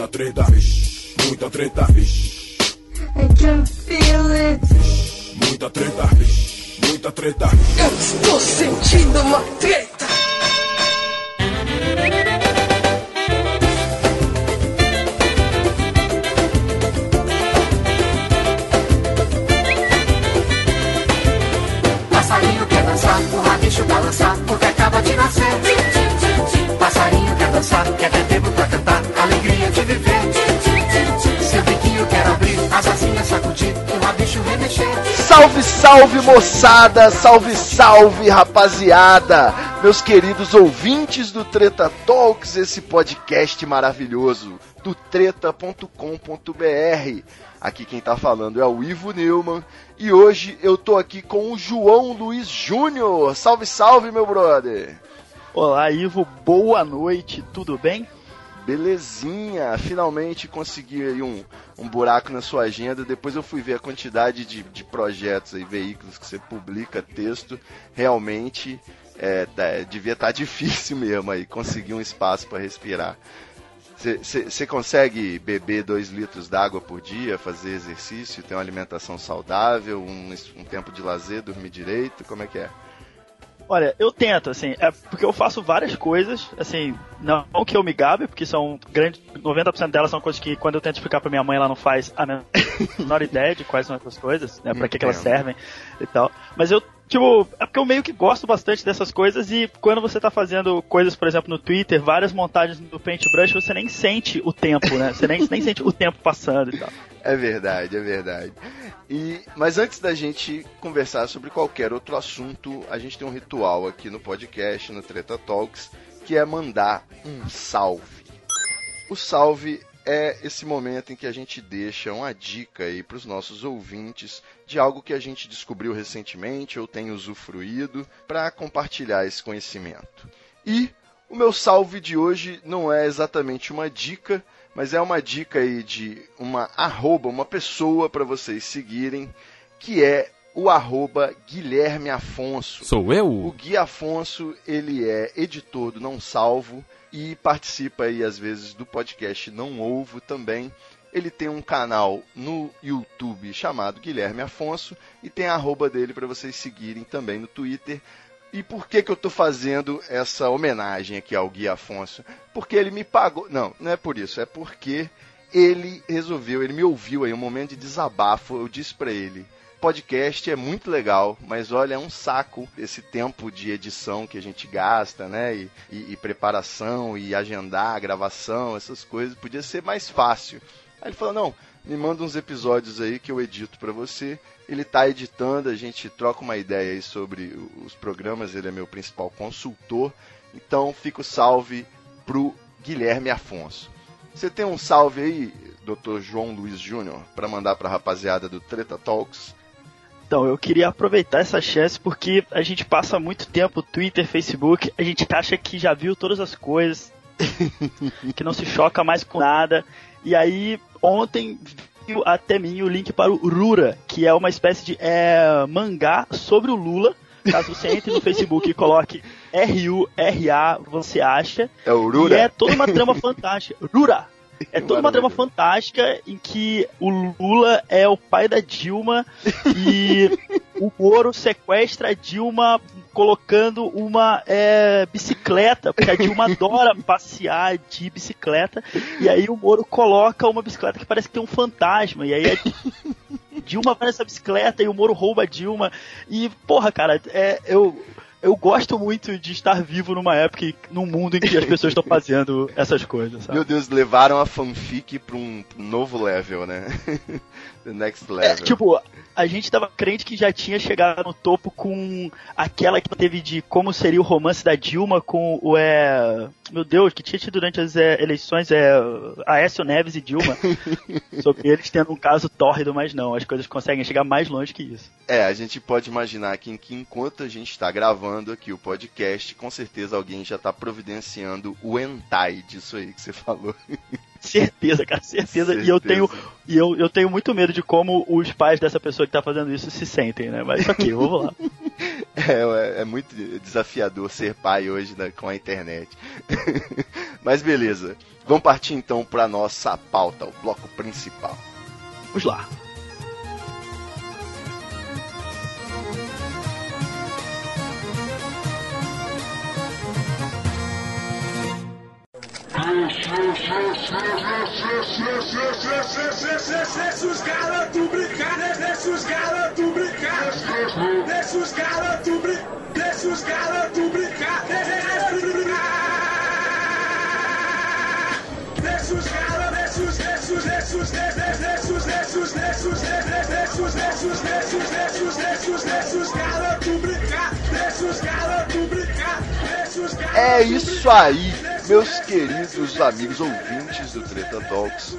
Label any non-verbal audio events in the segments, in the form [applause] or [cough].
Muita treta, muita treta. I can feel it. Muita treta, muita treta. Eu estou sentindo uma treta. Passarinho quer dançar, o rabicho balançar, porque acaba de nascer. Passarinho quer dançar, quer ter tempo de viver. Seu biquinho quer abrir, as asinhas sacudir, e o rabicho remexer. Salve, salve moçada, salve, salve rapaziada, meus queridos ouvintes do Treta Talks, esse podcast maravilhoso do treta.com.br. Aqui quem tá falando é o Ivo Neumann e hoje eu tô aqui com o João Luiz Júnior. Salve, salve, meu brother. Olá, Ivo, boa noite, tudo bem? Belezinha, finalmente consegui aí um, um buraco na sua agenda. Depois eu fui ver a quantidade de, de projetos e veículos que você publica, texto. Realmente é, tá- devia estar [laughs] difícil mesmo aí conseguir um espaço para respirar. Você consegue beber 2 litros d'água por dia, fazer exercício, ter uma alimentação saudável, um, um tempo de lazer, dormir direito? Como é que é? Olha, eu tento, assim, é porque eu faço várias coisas, assim, não que eu me gabe, porque são grande, 90% delas são coisas que quando eu tento explicar pra minha mãe, ela não faz a menor [laughs] ideia de quais são essas coisas, né, pra que, que elas servem e tal. Mas eu, tipo, é porque eu meio que gosto bastante dessas coisas e quando você tá fazendo coisas, por exemplo, no Twitter, várias montagens do Paintbrush, você nem sente o tempo, né, você nem, nem sente o tempo passando e tal. É verdade, é verdade. E, mas antes da gente conversar sobre qualquer outro assunto, a gente tem um ritual aqui no podcast, no Treta Talks, que é mandar um salve. O salve é esse momento em que a gente deixa uma dica aí para os nossos ouvintes de algo que a gente descobriu recentemente ou tem usufruído para compartilhar esse conhecimento. E o meu salve de hoje não é exatamente uma dica, mas é uma dica aí de uma arroba, uma pessoa para vocês seguirem, que é o arroba Guilherme Afonso. Sou O eu? Gui Afonso, ele é editor do Não Salvo e participa aí às vezes do podcast Não Ovo também. Ele tem um canal no YouTube chamado Guilherme Afonso e tem a arroba dele para vocês seguirem também no Twitter. E por que, que eu tô fazendo essa homenagem aqui ao Gui Afonso? Porque ele me pagou. Não, não é por isso, é porque ele resolveu, ele me ouviu aí, um momento de desabafo. Eu disse para ele: podcast é muito legal, mas olha, é um saco esse tempo de edição que a gente gasta, né? E, e- e preparação, e agendar, a gravação, essas coisas. Podia ser mais fácil. Aí ele falou: não, me manda uns episódios aí que eu edito para você. Ele tá editando, a gente troca uma ideia aí sobre os programas, ele é meu principal consultor. Então fica o salve pro Guilherme Afonso. Você tem um salve aí, Dr. João Luiz Júnior, para mandar pra rapaziada do Treta Talks? Então, eu queria aproveitar essa chance porque a gente passa muito tempo Twitter, Facebook, a gente acha que já viu todas as coisas, [laughs] que não se choca mais com nada. E aí, ontem veio até mim o link para o Rura, que é uma espécie de é, mangá sobre o Lula. Caso você entre no Facebook e coloque R-U-R-A, você acha. É o E Rura? é toda uma trama fantástica. Rura! É toda uma trama fantástica em que o Lula é o pai da Dilma e [laughs] o Moro sequestra a Dilma colocando uma é, bicicleta, porque a Dilma adora [laughs] passear de bicicleta, e aí o Moro coloca uma bicicleta que parece que tem um fantasma, e aí a [laughs] Dilma vai nessa bicicleta e o Moro rouba a Dilma. E, porra, cara, é, eu, eu gosto muito de estar vivo numa época, num mundo em que as pessoas estão fazendo essas coisas, sabe? Meu Deus, levaram a fanfic pra um novo level, né? The next É, level. tipo, a gente tava crente que já tinha chegado no topo com aquela que teve de como seria o romance da Dilma com o é. Meu Deus, que tinha tido durante as é, eleições é Aécio Neves e Dilma. [laughs] sobre eles tendo um caso tórrido, mas não, as coisas conseguem chegar mais longe que isso. É, a gente pode imaginar que, que enquanto a gente está gravando aqui o podcast, com certeza alguém já está providenciando o hentai disso aí que você falou. [laughs] Certeza, cara, certeza. E eu tenho, e eu, eu tenho muito medo de como os pais dessa pessoa que tá fazendo isso se sentem, né? Mas ok, vamos lá. [laughs] É, é, é muito desafiador ser pai hoje né, com a internet. [laughs] Mas beleza. Vamos partir então para nossa pauta, o bloco principal. Vamos lá. Deixa os garotos brincar, deixa os garotos brincar, deixa os garotos brincar, deixa os garotos brincar, deixa os garotos, deixa os, deixa os, deixa os, deixa os, deixa os, deixa os, deixa os, deixa os, deixa os, deixa os, deixa os, deixa os garotos brincar, deixa os garotos brincar, deixa os garotos É isso aí, meus queridos amigos ouvintes do Treta Talks.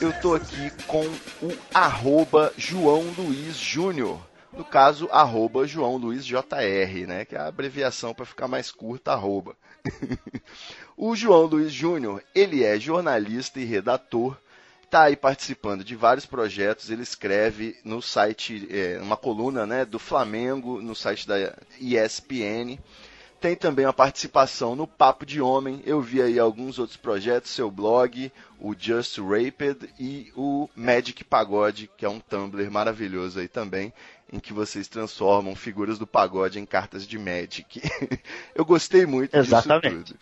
Eu tô aqui com o arroba João Luiz Júnior. No caso, arroba João Luiz JR, né? Que é a abreviação para ficar mais curta, arroba. [laughs] o João Luiz Júnior, ele é jornalista e redator, está aí participando de vários projetos. Ele escreve no site, é, uma coluna né, do Flamengo, no site da ESPN. Tem também uma participação no Papo de Homem. Eu vi aí alguns outros projetos, seu blog, o Just Raped e o Magic Pagode, que é um Tumblr maravilhoso aí também, em que vocês transformam figuras do pagode em cartas de Magic. [laughs] eu gostei muito Exatamente. disso tudo.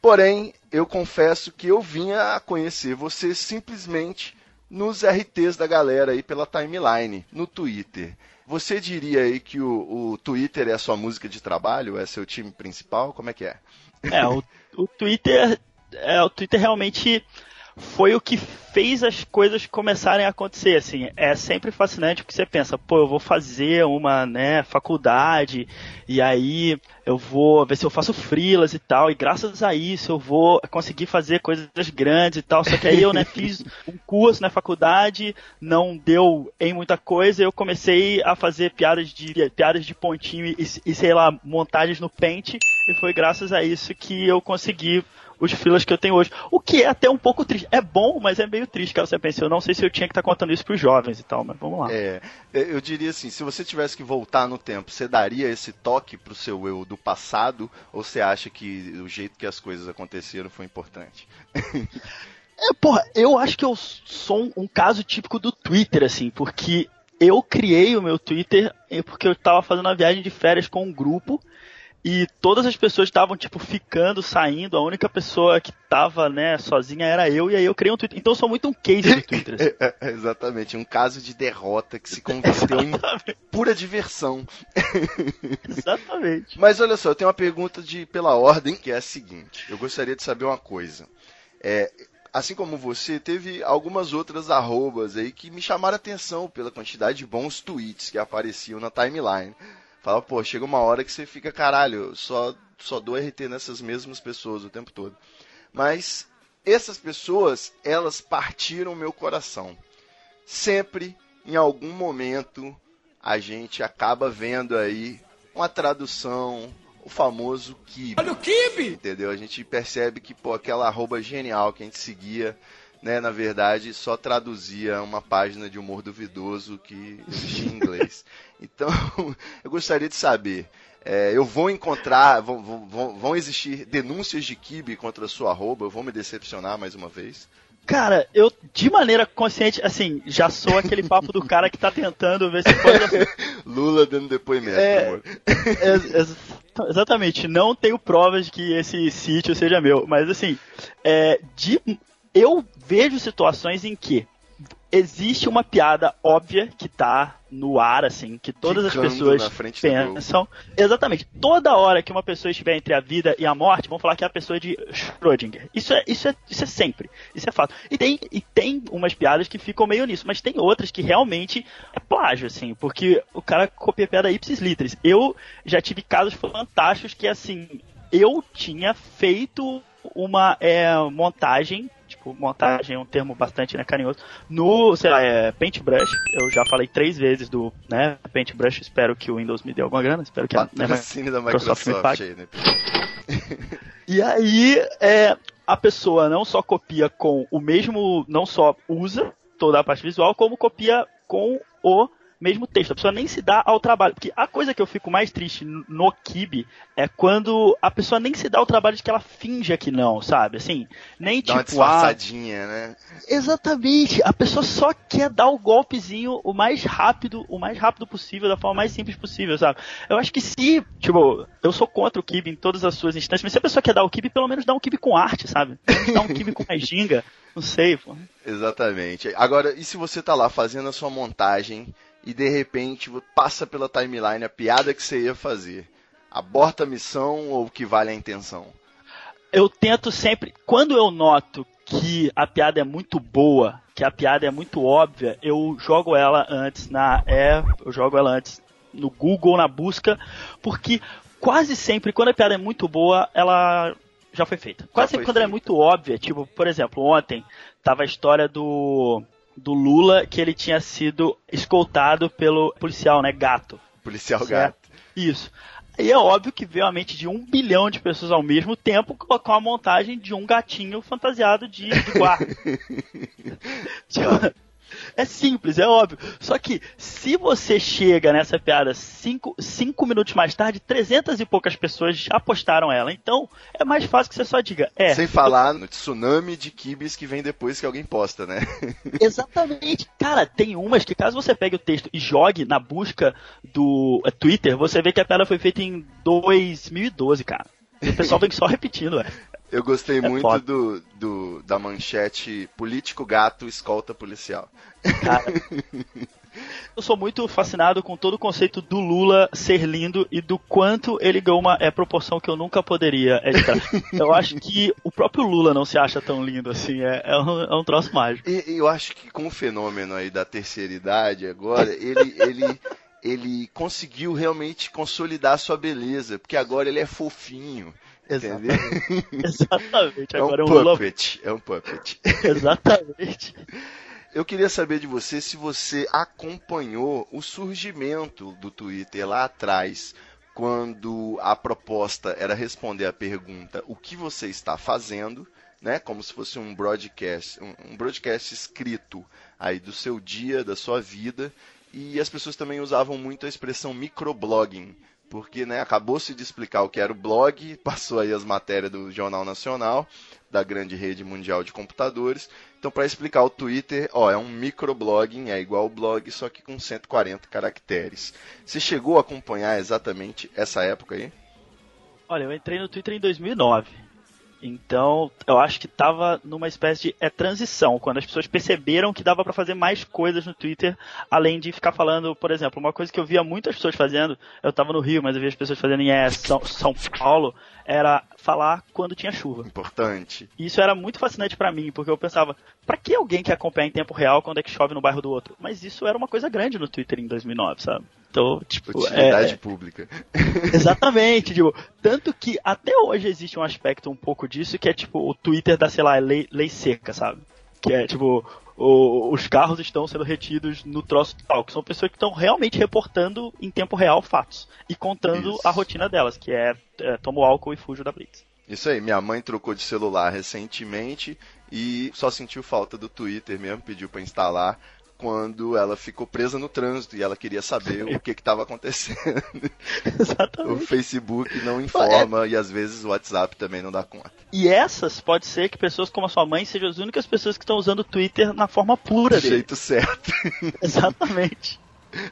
Porém, eu confesso que eu vinha a conhecer você simplesmente nos RTs da galera aí pela timeline, no Twitter. Você diria aí que o, o Twitter é a sua música de trabalho? É seu time principal? Como é que é? É, o, o Twitter. É, o Twitter realmente foi o que fez as coisas começarem a acontecer, assim, é sempre fascinante porque você pensa, pô, eu vou fazer uma, né, faculdade, e aí eu vou ver se eu faço frilas e tal, e graças a isso eu vou conseguir fazer coisas grandes e tal, só que aí eu, né, [laughs] fiz um curso na faculdade, não deu em muita coisa, eu comecei a fazer piadas de, piadas de pontinho e, e sei lá, montagens no Paint, e foi graças a isso que eu consegui os filas que eu tenho hoje. O que é até um pouco triste. É bom, mas é meio triste, cara. Você pensa, eu não sei se eu tinha que estar tá contando isso pros jovens e tal, mas vamos lá. É, eu diria assim, se você tivesse que voltar no tempo, você daria esse toque pro seu eu do passado, ou você acha que o jeito que as coisas aconteceram foi importante? [laughs] é, porra, eu acho que eu sou um, um caso típico do Twitter, assim, porque eu criei o meu Twitter porque eu estava fazendo uma viagem de férias com um grupo e todas as pessoas estavam, tipo, ficando, saindo. A única pessoa que tava, né, sozinha era eu. E aí eu criei um Twitter. Então eu sou muito um case do Twitter. Assim. [laughs] É, é, exatamente. Um caso de derrota que se converteu em pura diversão. exatamente. Mas olha só, eu tenho uma pergunta de pela ordem, que é a seguinte. Eu gostaria de saber uma coisa. É, assim como você, teve algumas outras arrobas aí que me chamaram a atenção pela quantidade de bons tweets que apareciam na timeline. Fala, pô, chega uma hora que você fica, caralho, só, só dou RT nessas mesmas pessoas o tempo todo. Mas essas pessoas, elas partiram meu coração. Sempre, em algum momento, a gente acaba vendo aí uma tradução, o famoso kibe. Olha o kibe! Entendeu? A gente percebe que, pô, aquela arroba genial que a gente seguia né, na verdade, só traduzia uma página de humor duvidoso que existia em inglês. [laughs] Então, [laughs] eu gostaria de saber, é, eu vou encontrar, vão, vão, vão existir denúncias de kibe contra a sua arroba, eu vou me decepcionar mais uma vez? Cara, eu, de maneira consciente, assim, já sou aquele papo do cara que tá tentando ver se pode. [laughs] Lula dando depoimento, é, amor. É, é, exatamente, não tenho provas de que esse sítio seja meu, mas assim, é, de eu vejo situações em que existe uma piada óbvia que tá no ar, assim, que todas Ficando as pessoas pensam. Exatamente. Toda hora que uma pessoa estiver entre a vida e a morte, vão falar que é a pessoa de Schrödinger. Isso é, isso é, isso é sempre. Isso é fato. E tem, e tem umas piadas que ficam meio nisso, mas tem outras que realmente é plágio, assim, porque o cara copia piada ipsis literis. Eu já tive casos fantásticos que, assim, eu tinha feito uma é, montagem montagem é um termo bastante né, carinhoso. No, sei lá, é, Paintbrush, eu já falei três vezes do né, Paintbrush, espero que o Windows me dê alguma grana, espero que a né, da Microsoft, me pague. Aí, né? [laughs] e aí, é, a pessoa não só copia com o mesmo, não só usa toda a parte visual, como copia com o mesmo texto. A pessoa nem se dá ao trabalho. Porque a coisa que eu fico mais triste no Kibe é quando a pessoa nem se dá ao trabalho de que ela finja que não, sabe? Assim, nem Dá uma tipo. ah, disfarçadinha, né? Exatamente. A pessoa só quer dar o golpezinho o mais rápido, o mais rápido possível, da forma mais simples possível, sabe? Eu acho que se, tipo, eu sou contra o Kibe em todas as suas instâncias, mas se a pessoa quer dar o Kibe, pelo menos dá um Kibe com arte, sabe? Dá um Kibe com mais ginga. Não sei, pô. [laughs] Exatamente. Agora, e se você tá lá fazendo a sua montagem e de repente passa pela timeline a piada que você ia fazer? Aborta a missão ou o que vale a intenção? eu tento sempre, quando eu noto que a piada é muito boa, que a piada é muito óbvia, eu jogo ela antes na é, eu jogo ela antes no Google na busca, porque quase sempre quando a piada é muito boa, ela já foi feita. Quase sempre quando ela é feita. muito óbvia, tipo, por exemplo, ontem tava a história do do Lula que ele tinha sido escoltado pelo policial, né, gato. Policial Certo. gato. Isso. E é óbvio que veio a mente de um bilhão de pessoas ao mesmo tempo com a montagem de um gatinho fantasiado de, de guarda. [laughs] Tipo, é simples, é óbvio. Só que se você chega nessa piada cinco, cinco minutos mais tarde, 300 e poucas pessoas já postaram ela. Então é mais fácil que você só diga. É, Sem falar no tsunami de kibis que vem depois que alguém posta, né? [laughs] Exatamente. Cara, tem umas que caso você pegue o texto e jogue na busca do eh, Twitter, você vê que a piada foi feita em 2012, cara. E o pessoal vem só repetindo, é. Eu gostei muito foda. do, do- da manchete político gato escolta policial. Cara. [laughs] Eu sou muito fascinado com todo o conceito do Lula ser lindo e do quanto ele ganhou uma é, proporção que eu nunca poderia editar. Eu acho que o próprio Lula não se acha tão lindo assim, é, é, um, é um troço mágico. E eu acho que com o fenômeno aí da terceira idade agora, ele, ele, ele conseguiu realmente consolidar sua beleza, porque agora ele é fofinho. Entendeu? [laughs] Exatamente, É um agora é um Lula. puppet, é um puppet. Exatamente. [laughs] Eu queria saber de você se você acompanhou o surgimento do Twitter lá atrás, quando a proposta era responder a pergunta o que você está fazendo, né? Como se fosse um broadcast, um, um broadcast escrito aí do seu dia, da sua vida, e as pessoas também usavam muito a expressão microblogging, porque né, acabou-se de explicar o que era o blog, passou aí as matérias do Jornal Nacional, da grande rede mundial de computadores. Então, para explicar o Twitter, ó, é um microblogging, é igual o blog, só que com 140 caracteres. Você chegou a acompanhar exatamente essa época aí? Olha, eu entrei no Twitter em 2009. Então, eu acho que tava numa espécie de é, transição, quando as pessoas perceberam que dava para fazer mais coisas no Twitter, além de ficar falando, por exemplo, uma coisa que eu via muitas pessoas fazendo, eu tava no Rio, mas eu via as pessoas fazendo em é, São, São Paulo, era falar quando tinha chuva. Importante. E isso era muito fascinante pra mim, porque eu pensava, pra que alguém quer acompanhar em tempo real quando é que chove no bairro do outro? Mas isso era uma coisa grande no Twitter em 2009, sabe? Então, tipo, Utilidade é, pública. [laughs] [laughs] Exatamente, tipo, tanto que até hoje existe um aspecto um pouco disso que é tipo o Twitter da, sei lá, lei, lei seca, sabe? Que é tipo, o- os carros estão sendo retidos no troço tal, que são pessoas que estão realmente reportando em tempo real fatos e contando Isso. a rotina delas, que é, é tomo álcool e fujo da Blitz. Isso aí, minha mãe trocou de celular recentemente e só sentiu falta do Twitter mesmo, pediu para instalar quando ela ficou presa no trânsito e ela queria saber o que estava acontecendo. [laughs] O Exatamente. Facebook não informa e às vezes o WhatsApp também não dá conta. E essas pode ser que pessoas como a sua mãe sejam as únicas pessoas que estão usando o Twitter na forma pura Do dele. jeito certo. [laughs] Exatamente.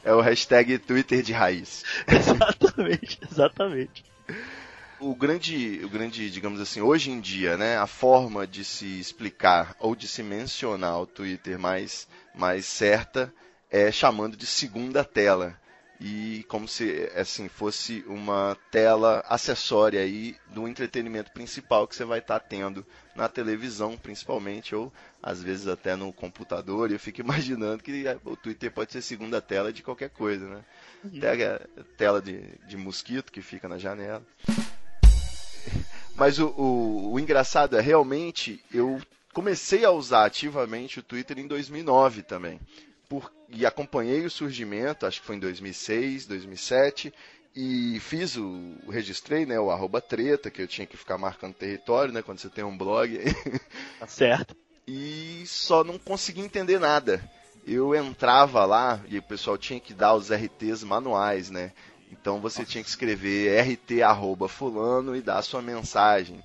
É o hashtag Twitter de raiz. Exatamente, exatamente. O grande, o grande, digamos assim, hoje em dia, né, a forma de se explicar ou de se mencionar o Twitter mais, mais certa é chamando de segunda tela. E como se assim fosse uma tela acessória aí do entretenimento principal que você vai estar tendo na televisão, principalmente, ou às vezes até no computador. E eu fico [laughs] imaginando que o Twitter pode ser segunda tela de qualquer coisa, né? Até a tela de, de mosquito que fica na janela. Mas o, o, o engraçado é realmente eu comecei a usar ativamente o Twitter em 2009 também. Por, e acompanhei o surgimento, acho que foi em 2006, 2007, e fiz o, registrei, né, o arroba treta, que eu tinha que ficar marcando território, né, quando você tem um blog. [laughs] Tá certo. e só não consegui entender nada. eu entrava lá e o pessoal tinha que dar os RTs manuais, né? Então você tinha que escrever RT arroba fulano e dar a sua mensagem.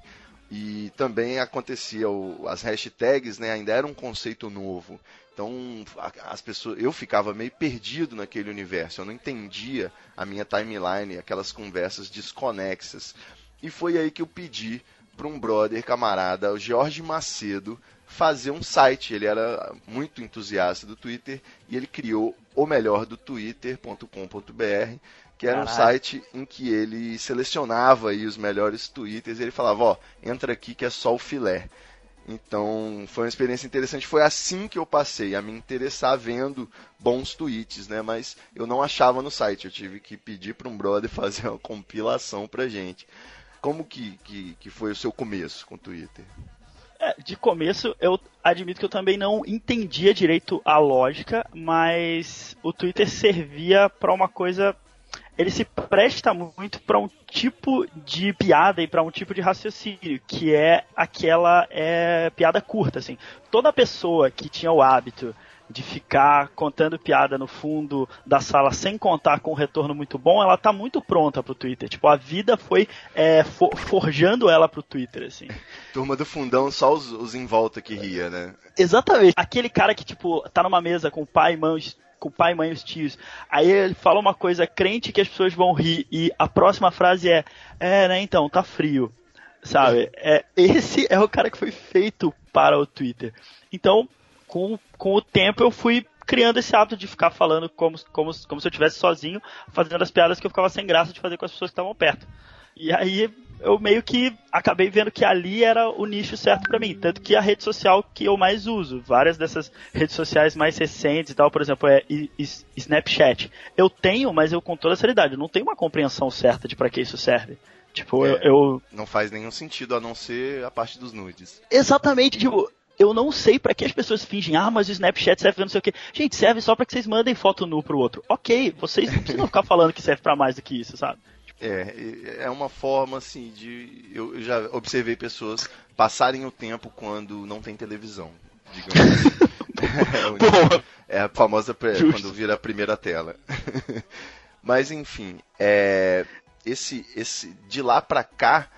E também acontecia o, as hashtags, né? Ainda era um conceito novo. Então as pessoas, eu ficava meio perdido naquele universo. Eu não entendia a minha timeline, aquelas conversas desconexas. E foi aí que eu pedi para um brother camarada, o Jorge Macedo, fazer um site. Ele era muito entusiasta do Twitter e ele criou o melhor do Twitter.com.br, que era um site em que ele selecionava aí os melhores twitters e ele falava, ó, entra aqui que é só o filé. Então, foi uma experiência interessante. Foi assim que eu passei a me interessar vendo bons tweets, né? Mas eu não achava no site. Eu tive que pedir para um brother [laughs] fazer uma compilação pra gente. Como que, que, que foi o seu começo com o Twitter? De começo, eu admito que eu também não entendia direito a lógica, mas o Twitter servia para uma coisa. Ele se presta muito para um tipo de piada e para um tipo de raciocínio, que é aquela é, piada curta, assim. Toda pessoa que tinha o hábito de ficar contando piada no fundo da sala sem contar com um retorno muito bom, ela tá muito pronta pro Twitter. Tipo, a vida foi é, for, forjando ela pro Twitter, assim. [laughs] Turma do fundão, só os, os em volta que ria, né? Exatamente. Aquele cara que, tipo, tá numa mesa com o pai e mãe, com o pai, mãe e os tios. Aí ele fala uma coisa crente que as pessoas vão rir e a próxima frase é: "É, né, então, tá frio". Sabe? [laughs] É, esse é o cara que foi feito para o Twitter. Então, com, com o tempo eu fui criando esse hábito de ficar falando como, como, como se eu estivesse sozinho, fazendo as piadas que eu ficava sem graça de fazer com as pessoas que estavam perto. E aí eu meio que acabei vendo que ali era o nicho certo para mim, tanto que a rede social que eu mais uso, várias dessas redes sociais mais recentes e tal, por exemplo, é Snapchat. Eu tenho, mas eu com toda a seriedade, eu não tenho uma compreensão certa de para que isso serve. Tipo, é, eu, eu, Não faz nenhum sentido a não ser a parte dos nudes. Exatamente, tipo, eu não sei para que as pessoas fingem, ah, mas o Snapchat serve pra não sei o quê. Gente, serve só para que vocês mandem foto nu pro outro. Ok, vocês não precisam ficar falando que serve para mais do que isso, sabe? É, é uma forma assim de. Eu já observei pessoas passarem o tempo quando não tem televisão, digamos assim. [laughs] é, a famosa Justo. quando vira a primeira tela. [laughs] Mas enfim, é, esse, esse de lá para cá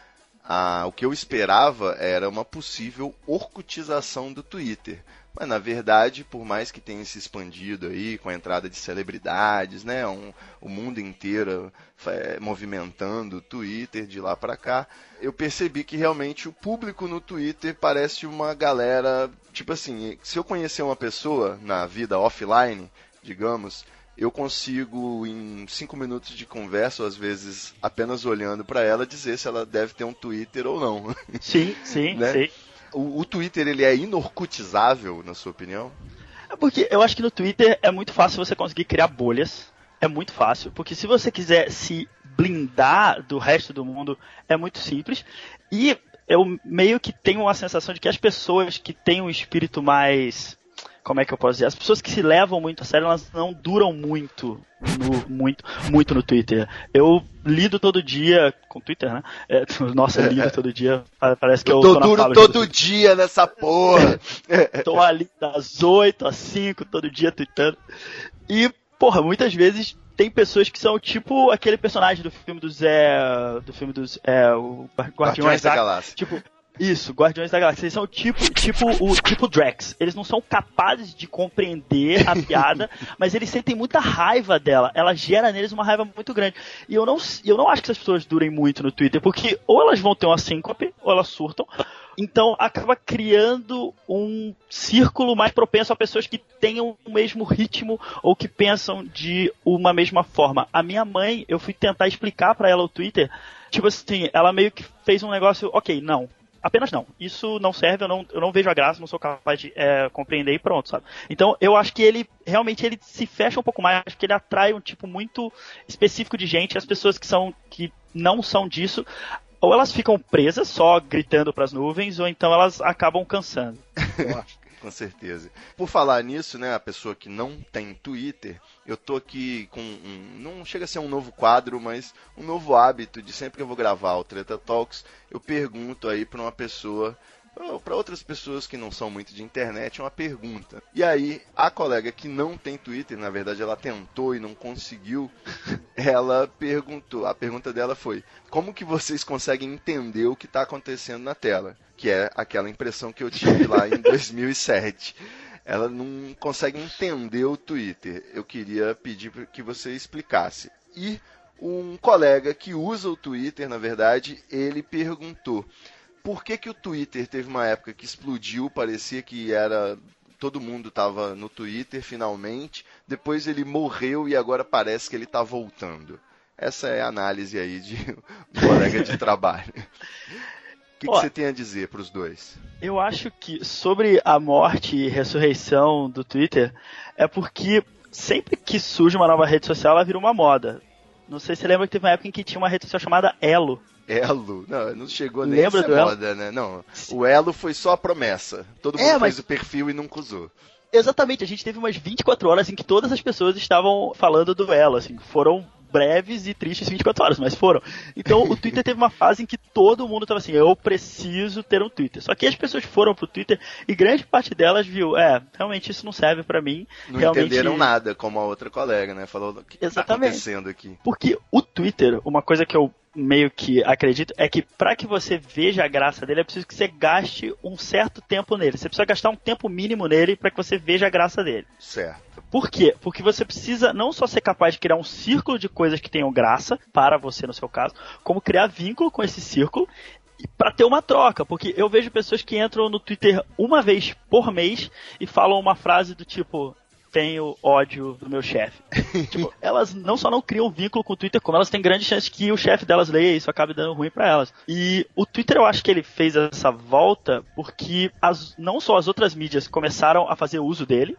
ah, o que eu esperava era uma possível orcutização do Twitter. Mas na verdade, por mais que tenha se expandido aí com a entrada de celebridades, né, um, o mundo inteiro é, movimentando o Twitter de lá para cá, eu percebi que realmente o público no Twitter parece uma galera, tipo assim, se eu conhecer uma pessoa na vida offline, digamos, eu consigo, em cinco minutos de conversa, ou às vezes apenas olhando para ela, dizer se ela deve ter um Twitter ou não. Sim, sim, [laughs] né? sim. O, o, Twitter, ele é inorcutizável, na sua opinião? É porque eu acho que no Twitter é muito fácil você conseguir criar bolhas. É muito fácil, porque se você quiser se blindar do resto do mundo, é muito simples. E eu meio que tenho a sensação de que as pessoas que têm um espírito mais como é que eu posso dizer? As pessoas que se levam muito a sério, elas não duram muito no, muito, muito no Twitter. Eu lido todo dia com Twitter, né? É, [laughs] nossa, lido todo dia. Parece que eu, tô, tô duro todo dia nessa porra. [laughs] tô ali das 8 às 5, todo dia tweetando. E, porra, muitas vezes tem pessoas que são tipo aquele personagem do filme do Zé. Do filme dos. É, o Guardiões, da Galáxia. Tipo, isso, Guardiões da Galáxia. Eles são tipo, tipo o tipo Drax. Eles não são capazes de compreender a [laughs] piada, mas eles sentem muita raiva dela. Ela gera neles uma raiva muito grande. E eu não, eu não acho que essas pessoas durem muito no Twitter, porque ou elas vão ter uma síncope, ou elas surtam. Então acaba criando um círculo mais propenso a pessoas que tenham o mesmo ritmo ou que pensam de uma mesma forma. A minha mãe, eu fui tentar explicar para ela o Twitter, tipo assim, ela meio que fez um negócio, ok, não, apenas não. Isso não serve, eu não, eu não vejo a graça, não sou capaz de é, compreender e pronto, sabe? Então eu acho que ele realmente ele se fecha um pouco mais, acho que ele atrai um tipo muito específico de gente, as pessoas que são que não são disso, ou elas ficam presas só gritando para as nuvens, ou então elas acabam cansando. [laughs] Eu acho. Com certeza. Por falar nisso, né, a pessoa que não tem Twitter, eu tô aqui com um, não chega a ser um novo quadro, mas um novo hábito de sempre que eu vou gravar o Treta Talks, eu pergunto aí para uma pessoa para outras pessoas que não são muito de internet, uma pergunta. E aí, a colega que não tem Twitter, na verdade ela tentou e não conseguiu, [laughs] ela perguntou, a pergunta dela foi: "Como que vocês conseguem entender o que está acontecendo na tela?" Que é aquela impressão que eu tive lá em [laughs] 2007 ela não consegue entender o Twitter. Eu queria pedir que você explicasse. E um colega que usa o Twitter, na verdade, ele perguntou por que, que o Twitter teve uma época que explodiu, parecia que era todo mundo estava no Twitter finalmente, depois ele morreu e agora parece que ele está voltando. Essa é a análise aí de um colega de [laughs] trabalho. O que, que, você tem a dizer para os dois? Eu acho que sobre a morte e ressurreição do Twitter é porque sempre que surge uma nova rede social, ela vira uma moda. Não sei se você lembra que teve uma época em que tinha uma rede social chamada Elo. Elo? Não, não chegou nem Lembra a ser moda, Elo? né? Não, o Elo foi só a promessa. Todo é, mundo é, mas... fez o perfil e nunca usou. Exatamente, a gente teve umas 24 horas em que todas as pessoas estavam falando do Elo, assim, foram breves e tristes 24 horas, mas foram. Então o Twitter teve uma fase em que todo mundo estava assim, eu preciso ter um Twitter. Só que as pessoas foram pro Twitter e grande parte delas viu, é, realmente isso não serve para mim. Não realmente... entenderam nada, como a outra colega, né? Falou o que, que tá acontecendo aqui. Porque o Twitter, uma coisa que eu meio que acredito é que para que você veja a graça dele é preciso que você gaste um certo tempo nele. Você precisa gastar um tempo mínimo nele para que você veja a graça dele. Certo. Por quê? Porque você precisa não só ser capaz de criar um círculo de coisas que tenham graça para você no seu caso, como criar vínculo com esse círculo para ter uma troca, porque eu vejo pessoas que entram no Twitter uma vez por mês e falam uma frase do tipo: tenho ódio do meu chefe. [laughs] tipo, elas não só não criam vínculo com o Twitter, como elas têm grande chance que o chefe delas leia e isso acabe dando ruim para elas. E o Twitter eu acho que ele fez essa volta porque as, não só as outras mídias começaram a fazer uso dele,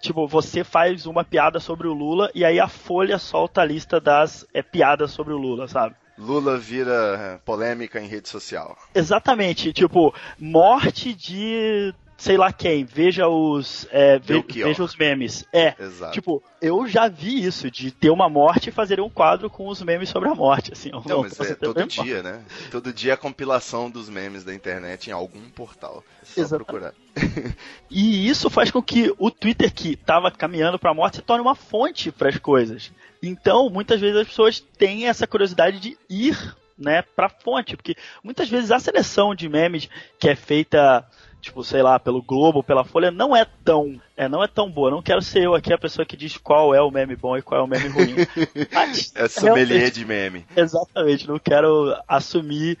tipo, você faz uma piada sobre o Lula e aí a Folha solta a lista das é, piadas sobre o Lula, sabe? Lula vira é, polêmica em rede social. Exatamente, tipo, morte de sei lá quem, veja os é, ve, veja os memes. É, Exato. tipo, eu já vi isso, de ter uma morte e fazer um quadro com os memes sobre a morte, assim. Não, mas é todo dia, né? Todo dia a compilação dos memes da internet em algum portal. É só Exatamente. procurar. [laughs] e isso faz com que o Twitter que estava caminhando para a morte se torne uma fonte para as coisas. Então, muitas vezes as pessoas têm essa curiosidade de ir né, para fonte, porque muitas vezes a seleção de memes que é feita tipo, sei lá, pelo Globo, pela Folha, não é tão, é, não é tão boa. Não quero ser eu aqui a pessoa que diz qual é o meme bom e qual é o meme ruim. [laughs] Mas, é sommelier de meme. Exatamente, não quero assumir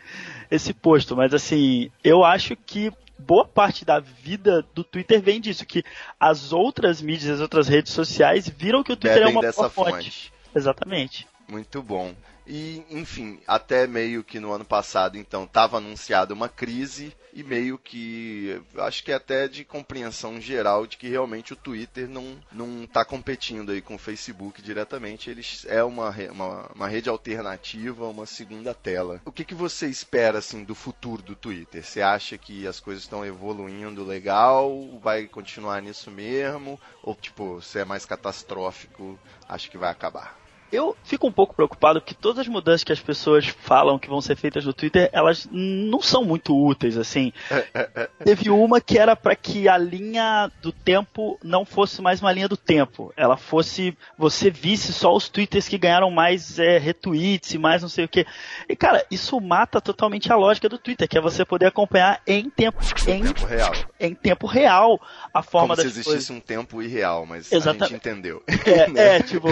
esse posto, mas assim, eu acho que boa parte da vida do Twitter vem disso, que as outras mídias, as outras redes sociais viram que o Twitter é Bebem é uma dessa fonte. fonte. Exatamente. Muito bom. E, enfim, até meio que no ano passado, então, estava anunciada uma crise e meio que acho que é até de compreensão geral de que realmente o Twitter não não está competindo aí com o Facebook diretamente, eles é uma, uma, uma rede alternativa, uma segunda tela. O que, que você espera assim do futuro do Twitter? Você acha que as coisas estão evoluindo legal? Vai continuar nisso mesmo? Ou tipo, se é mais catastrófico, acho que vai acabar? Eu fico um pouco preocupado que todas as mudanças que as pessoas falam que vão ser feitas no Twitter, elas não são muito úteis, assim. Teve uma que era para que a linha do tempo não fosse mais uma linha do tempo. Ela fosse. Você visse só os Twitters que ganharam mais é, retweets e mais não sei o que. E, cara, isso mata totalmente a lógica do Twitter, que é você poder acompanhar em tempo, em, tempo real. Em tempo real a forma Como se existisse coisas. um tempo irreal, mas Exatamente. a gente entendeu. É, [laughs] né? é tipo.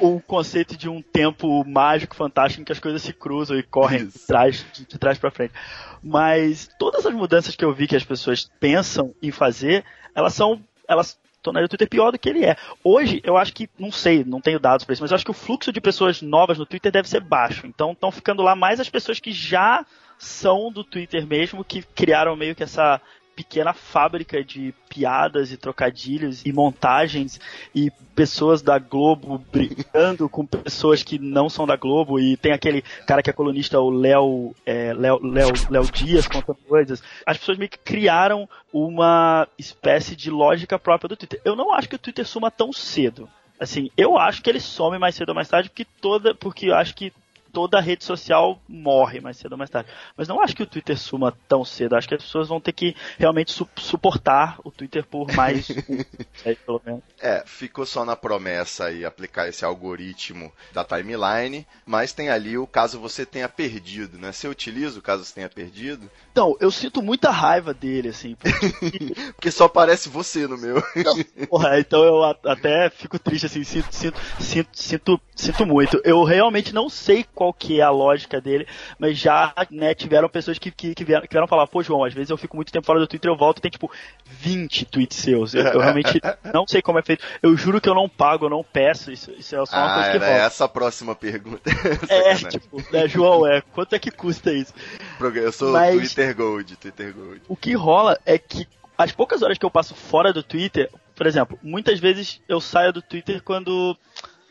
O o conceito de um tempo mágico, fantástico, em que as coisas se cruzam e correm de trás, de, trás para frente. Mas todas as mudanças que eu vi que as pessoas pensam em fazer, elas são. Elas tornaram o Twitter pior do que ele é. Hoje, eu acho que, não sei, não tenho dados para isso, mas eu acho que o fluxo de pessoas novas no Twitter deve ser baixo. Então, estão ficando lá mais as pessoas que já são do Twitter mesmo, que criaram meio que essa pequena fábrica de piadas e trocadilhos e montagens e pessoas da Globo brigando com pessoas que não são da Globo e tem aquele cara que é colunista, o Léo é, Léo, Léo, Léo Dias contando coisas. As pessoas meio que criaram uma espécie de lógica própria do Twitter. Eu não acho que o Twitter suma tão cedo. Assim, eu acho que ele some mais cedo ou mais tarde porque toda, porque eu acho que toda rede social morre mais cedo ou mais tarde. Mas não acho que o Twitter suma tão cedo. Acho que as pessoas vão ter que realmente su suportar o Twitter por mais [laughs] um, aí, pelo menos. É, ficou só na promessa aí aplicar esse algoritmo da timeline, mas tem ali o caso você tenha perdido, né? Você utiliza o caso você tenha perdido? Então, eu sinto muita raiva dele, assim. Porque, [laughs] porque só aparece você no meu. Não, porra, então eu até fico triste, assim, sinto, sinto, sinto, sinto, sinto muito. Eu realmente não sei qual que é a lógica dele, mas já, né, tiveram pessoas que, que, que, vieram, que vieram falar, pô, João, às vezes eu fico muito tempo fora do Twitter, eu volto e tem, tipo, 20 tweets seus. Eu, eu realmente [laughs] não sei como é feito. Eu juro que eu não pago, eu não peço, isso, isso é só uma ah, coisa que era volta. essa a próxima pergunta. [laughs] é, tipo, né, João, é, quanto é que custa isso? Eu sou mas, Twitter Gold, Twitter Gold. O que rola é que as poucas horas que eu passo fora do Twitter, por exemplo, muitas vezes eu saio do Twitter quando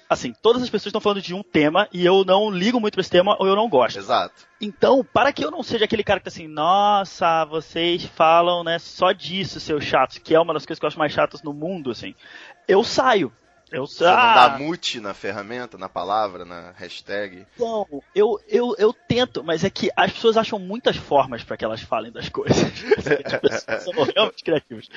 assim, todas as pessoas estão falando de um tema e eu não ligo muito pra esse tema ou eu não gosto. Exato. Então, para que eu não seja aquele cara que tá assim, nossa, vocês falam, né, só disso, seus chatos, que é uma das coisas que eu acho mais chatas no mundo, assim, eu saio. Eu Você ah, não dá mute na ferramenta, na palavra, na hashtag? Não, eu, eu, eu tento, mas é que as pessoas acham muitas formas para que elas falem das coisas. [laughs] As pessoas são realmente criativas.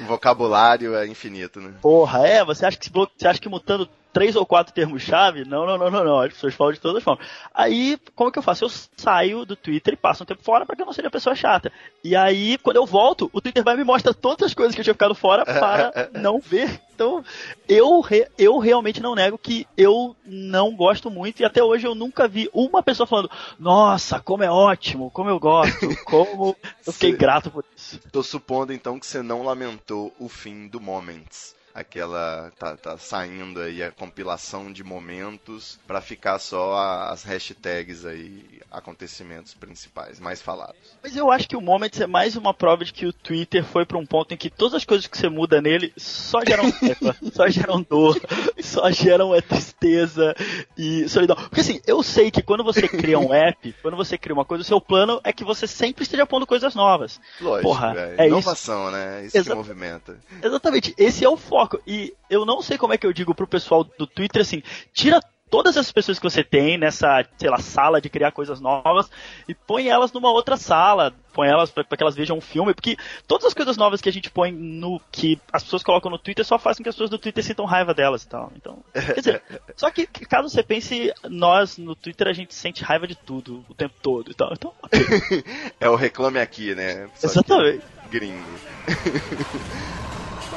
O vocabulário é infinito, né? Porra, é, você acha que, você acha que mutando três ou quatro termos-chave? Não, não, não, não, não. As pessoas falam de todas as formas. Aí, como que eu faço? Eu saio do Twitter e passo um tempo fora para que eu não seja pessoa chata. E aí, quando eu volto, o Twitter vai me mostrar todas as coisas que eu tinha ficado fora [laughs] para não ver. Então, eu, eu realmente não nego que eu não gosto muito e até hoje eu nunca vi uma pessoa falando: Nossa, como é ótimo, como eu gosto, [laughs] como eu fiquei grato por isso. Tô supondo então que você não lamentou o fim do Moments aquela tá, tá saindo aí a compilação de momentos para ficar só as hashtags aí acontecimentos principais mais falados. Mas eu acho que o Moments é mais uma prova de que o Twitter foi para um ponto em que todas as coisas que você muda nele só geram raiva, [laughs] só geram dor, só geram é, tristeza e solidão. Porque assim, eu sei que quando você cria um app, [laughs] quando você cria uma coisa, o seu plano é que você sempre esteja pondo coisas novas. Lógico, Porra, é, é inovação, isso. né? Isso Exa que movimenta. Exatamente, esse é o foco foco. E eu não sei como é que eu digo pro pessoal do Twitter assim, tira todas as pessoas que você tem nessa, sei lá, sala de criar coisas novas e põe elas numa outra sala, põe elas para que elas vejam um filme, porque todas as coisas novas que a gente põe no que as pessoas colocam no Twitter só fazem com que as pessoas do Twitter sintam raiva delas e tal. Então, quer dizer, [laughs] só que caso você pense, nós no Twitter a gente sente raiva de tudo o tempo todo e tal. Então, okay. [laughs] é o reclame aqui, né? Só Exatamente. Gringo. [laughs]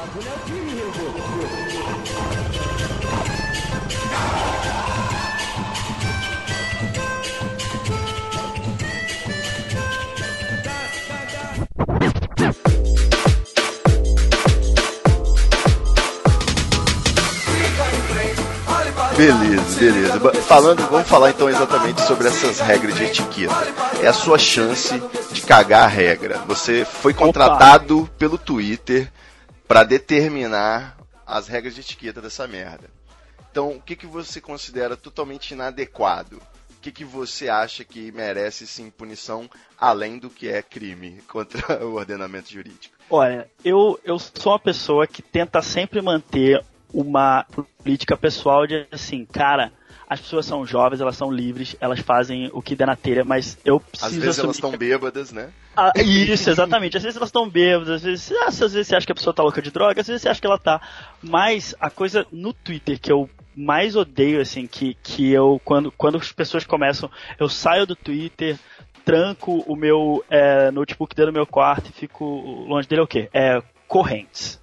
bagulho é o crime, Beleza, beleza. Falando, vamos falar então exatamente sobre essas regras de etiqueta. É a sua chance de cagar a regra. Você foi contratado Opa. pelo Twitter para determinar as regras de etiqueta dessa merda. Então, o que, que você considera totalmente inadequado? O que, que você acha que merece sim punição além do que é crime [laughs] contra o ordenamento jurídico? Olha, eu, eu sou uma pessoa que tenta sempre manter uma política pessoal de assim, cara, as pessoas são jovens, elas são livres, elas fazem o que der na telha, mas eu preciso. Às vezes elas estão bêbadas, né? Ah, isso, exatamente. Às vezes elas estão bêbadas, às vezes, às vezes você acha que a pessoa tá louca de droga, às vezes você acha que ela tá. Mas a coisa no Twitter que eu mais odeio, assim, que, que eu, quando, quando as pessoas começam, eu saio do Twitter, tranco o meu é, notebook dentro do meu quarto e fico longe dele, é o quê? É correntes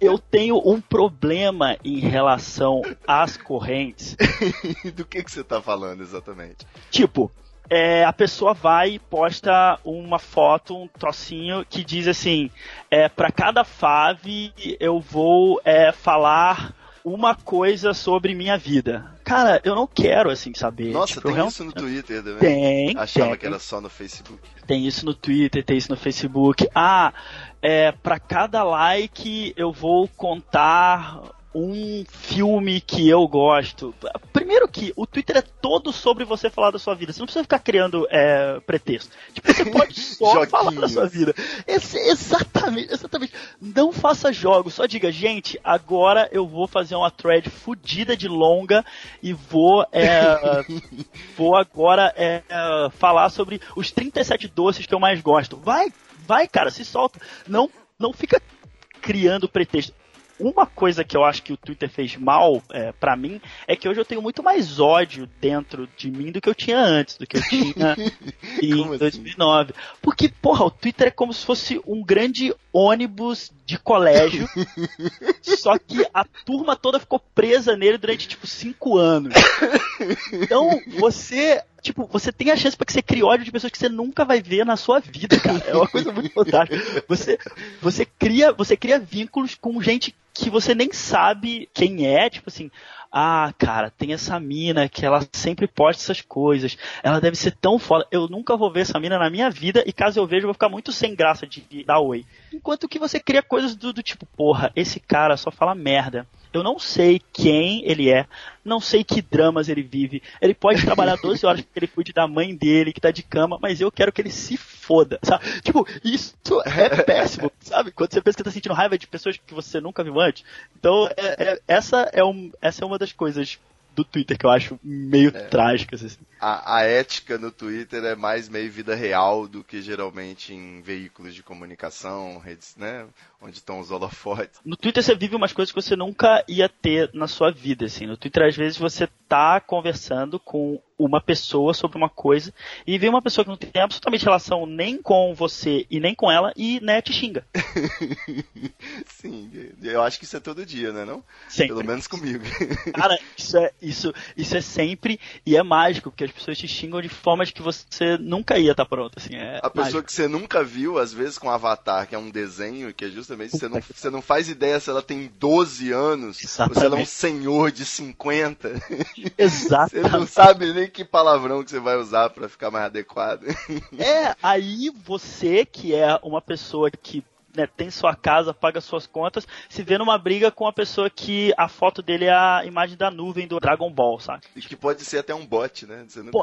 eu tenho um problema em relação às correntes. [laughs] Do que, que você está falando exatamente? Tipo, é, a pessoa vai e posta uma foto, um trocinho que diz assim: é, para cada fave eu vou é, falar uma coisa sobre minha vida. Cara, eu não quero assim saber. Nossa, tipo, tem isso no Twitter também. Tem. Achava tem. que era só no Facebook. Tem isso no Twitter, tem isso no Facebook. Ah, é, para cada like eu vou contar um filme que eu gosto. Primeiro que o Twitter é todo sobre você falar da sua vida. Você não precisa ficar criando é, pretexto. Tipo, você pode [laughs] só falar da sua vida. Esse, exatamente, exatamente. não faça jogos, só diga, gente, agora eu vou fazer uma thread fodida de longa e vou, é, [laughs] vou agora é, falar sobre os 37 doces que eu mais gosto. Vai, vai, cara, se solta. Não, não fica criando pretexto uma coisa que eu acho que o Twitter fez mal é, para mim é que hoje eu tenho muito mais ódio dentro de mim do que eu tinha antes, do que eu tinha [laughs] em assim? 2009. Porque, porra, o Twitter é como se fosse um grande ônibus de colégio, [laughs] só que a turma toda ficou presa nele durante, tipo, cinco anos. Então, você tipo, você tem a chance para que você crie ódio de pessoas que você nunca vai ver na sua vida, cara. É uma coisa muito fantástica. Você, você cria, você cria vínculos com gente que você nem sabe quem é, tipo assim, ah, cara, tem essa mina que ela sempre posta essas coisas, ela deve ser tão foda, eu nunca vou ver essa mina na minha vida e caso eu veja eu vou ficar muito sem graça de, dar oi. Enquanto que você cria coisas do, do tipo, porra, esse cara só fala merda. Eu não sei quem ele é, não sei que dramas ele vive. Ele pode trabalhar 12 horas porque ele cuide da mãe dele, que tá de cama, mas eu quero que ele se foda, sabe? Tipo, isso é péssimo, [laughs] sabe? Quando você pensa que tá sentindo raiva de pessoas que você nunca viu antes. Então, é, é, essa, é um, essa é uma das coisas do Twitter que eu acho meio é. trágicas. Assim. A, a, ética no Twitter é mais meio vida real do que geralmente em veículos de comunicação, redes, né? Onde estão os holofotes. No Twitter você vive umas coisas que você nunca ia ter na sua vida, assim. No Twitter, às vezes, você tá conversando com uma pessoa sobre uma coisa e vem uma pessoa que não tem absolutamente relação nem com você e nem com ela e né, te xinga. [laughs] Sim, eu acho que isso é todo dia, né não? Sempre. Pelo menos comigo. Cara, isso é, isso, isso é sempre e é mágico, porque as pessoas te xingam de formas que você nunca ia estar tá pronto. Assim, é a pessoa que você nunca viu, às vezes com um avatar, que é um desenho, que é justamente você não, você não faz ideia se ela tem 12 anos Exatamente. ou se ela é um senhor de 50. [laughs] Exato. Você não sabe nem que palavrão que você vai usar para ficar mais adequado. É, aí você que é uma pessoa que né, tem sua casa, paga suas contas, se vê numa briga com a pessoa que a foto dele é a imagem da nuvem do Dragon Ball, sabe? E que pode ser até um bot, né? Você nunca...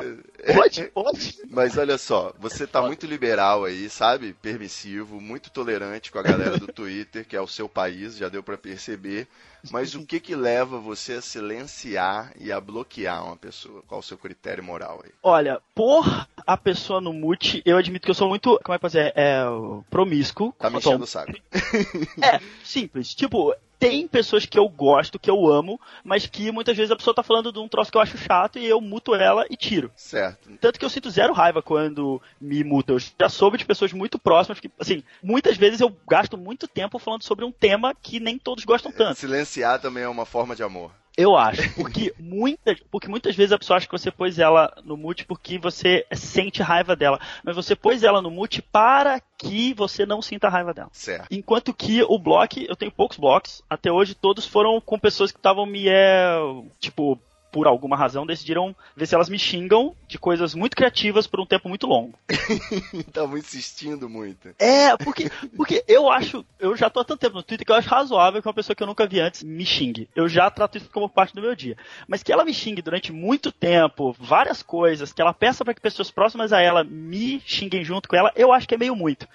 Pode, [laughs] pode. Mas olha só, você tá muito liberal aí, sabe? Permissivo, muito tolerante com a galera do Twitter, que é o seu país, já deu para perceber. Mas o que que leva você a silenciar e a bloquear uma pessoa? Qual o seu critério moral aí? Olha, por a pessoa no mute, eu admito que eu sou muito, como é que fazer, é, promíscuo. Tá me enchendo o saco. [laughs] é, simples. Tipo, tem pessoas que eu gosto, que eu amo, mas que muitas vezes a pessoa tá falando de um troço que eu acho chato e eu muto ela e tiro. Certo. Tanto que eu sinto zero raiva quando me mutam. Eu já soube de pessoas muito próximas que, assim, muitas vezes eu gasto muito tempo falando sobre um tema que nem todos gostam tanto. Silenciar também é uma forma de amor. Eu acho, porque [laughs] muitas, porque muitas vezes a pessoa acha que você pôs ela no mute porque você sente raiva dela, mas você pôs ela no mute para que você não sinta raiva dela. Certo. Enquanto que o bloco, eu tenho poucos blocos, até hoje todos foram com pessoas que estavam me, é, tipo, por alguma razão, decidiram ver se elas me xingam de coisas muito criativas por um tempo muito longo. [laughs] Estavam insistindo muito. É, porque, porque eu acho, eu já tô há tanto tempo no Twitter que eu acho razoável que uma pessoa que eu nunca vi antes me xingue. Eu já trato isso como parte do meu dia. Mas que ela me xingue durante muito tempo, várias coisas, que ela peça para que pessoas próximas a ela me xinguem junto com ela, eu acho que é meio muito.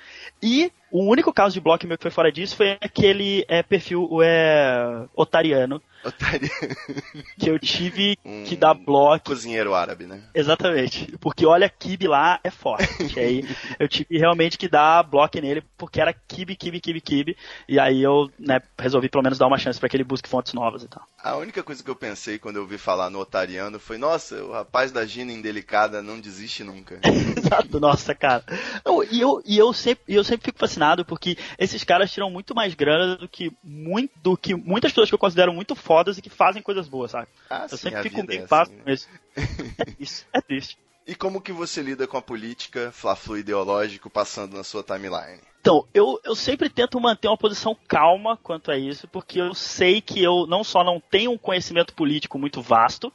E o único caso de bloco meu que foi fora disso foi aquele é, perfil é, otariano, [laughs] que eu tive um que dar bloco. Cozinheiro árabe, né? Exatamente. Porque olha, Kibe lá é forte. aí [laughs] eu tive realmente que dar bloco nele, porque era Kibe, Kibe, Kibe, Kibe. E aí eu né, resolvi pelo menos dar uma chance para que ele busque fontes novas e tal. A única coisa que eu pensei quando eu ouvi falar no Otariano foi: nossa, o rapaz da Gina indelicada não desiste nunca. [laughs] Exato, nossa, cara. Não, e, eu, e eu, sempre, eu sempre fico fascinado porque esses caras tiram muito mais grana do que, muito, do que muitas pessoas que eu considero muito fodas e que fazem coisas boas, sabe? Ah, eu sim, sempre fico meio é fácil assim, com isso. É [laughs] isso, é triste. E como que você lida com a política, fla-flu ideológico passando na sua timeline? Então, eu, eu sempre tento manter uma posição calma quanto a isso, porque eu sei que eu não só não tenho um conhecimento político muito vasto,